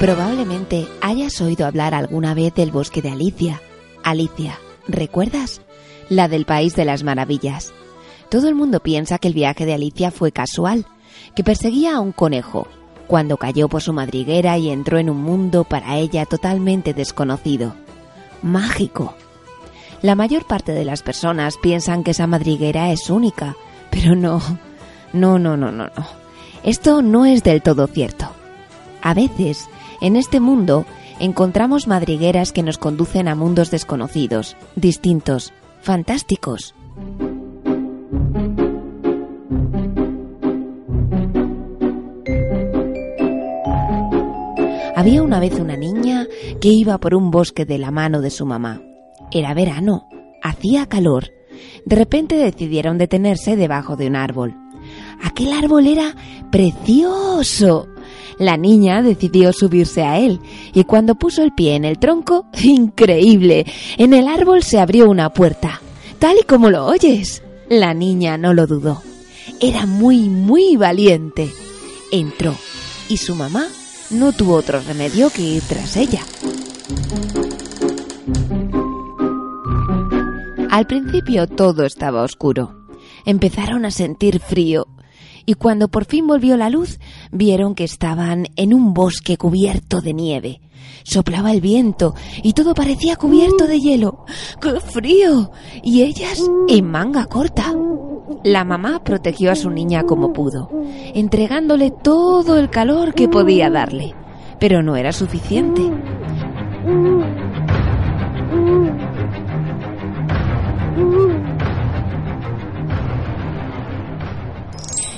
Probablemente hayas oído hablar alguna vez del bosque de Alicia. Alicia, ¿recuerdas? La del País de las Maravillas. Todo el mundo piensa que el viaje de Alicia fue casual, que perseguía a un conejo, cuando cayó por su madriguera y entró en un mundo para ella totalmente desconocido. Mágico. La mayor parte de las personas piensan que esa madriguera es única, pero no, no, no, no, no, no. Esto no es del todo cierto. A veces, en este mundo, encontramos madrigueras que nos conducen a mundos desconocidos, distintos, fantásticos. Había una vez una niña que iba por un bosque de la mano de su mamá. Era verano, hacía calor. De repente decidieron detenerse debajo de un árbol. Aquel árbol era precioso. La niña decidió subirse a él y cuando puso el pie en el tronco, increíble, en el árbol se abrió una puerta, tal y como lo oyes. La niña no lo dudó. Era muy, muy valiente. Entró y su mamá no tuvo otro remedio que ir tras ella. Al principio todo estaba oscuro. Empezaron a sentir frío y cuando por fin volvió la luz vieron que estaban en un bosque cubierto de nieve. Soplaba el viento y todo parecía cubierto de hielo. ¡Qué frío! Y ellas en manga corta. La mamá protegió a su niña como pudo, entregándole todo el calor que podía darle. Pero no era suficiente.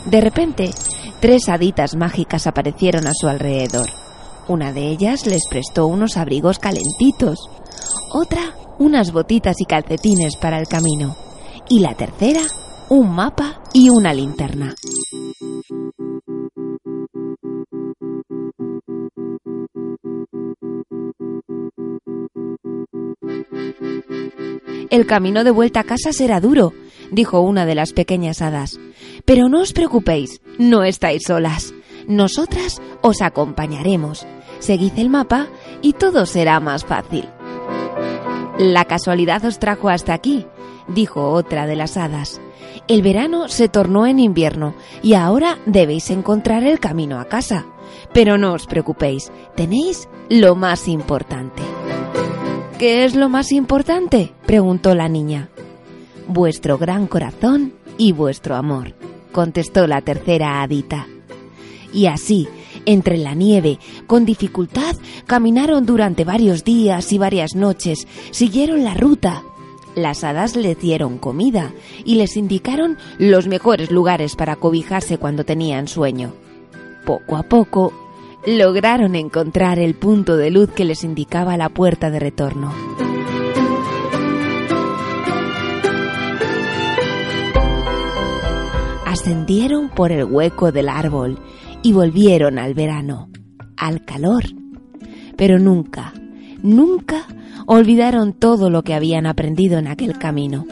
De repente, tres haditas mágicas aparecieron a su alrededor. Una de ellas les prestó unos abrigos calentitos, otra unas botitas y calcetines para el camino, y la tercera un mapa y una linterna. El camino de vuelta a casa será duro, dijo una de las pequeñas hadas. Pero no os preocupéis, no estáis solas. Nosotras os acompañaremos. Seguid el mapa y todo será más fácil. La casualidad os trajo hasta aquí, dijo otra de las hadas. El verano se tornó en invierno y ahora debéis encontrar el camino a casa. Pero no os preocupéis, tenéis lo más importante. ¿Qué es lo más importante? preguntó la niña. Vuestro gran corazón y vuestro amor, contestó la tercera hadita. Y así, entre la nieve, con dificultad, caminaron durante varios días y varias noches, siguieron la ruta. Las hadas les dieron comida y les indicaron los mejores lugares para cobijarse cuando tenían sueño. Poco a poco, lograron encontrar el punto de luz que les indicaba la puerta de retorno. Ascendieron por el hueco del árbol y volvieron al verano, al calor. Pero nunca, nunca olvidaron todo lo que habían aprendido en aquel camino.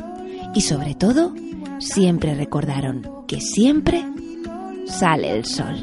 Y sobre todo, siempre recordaron que siempre sale el sol.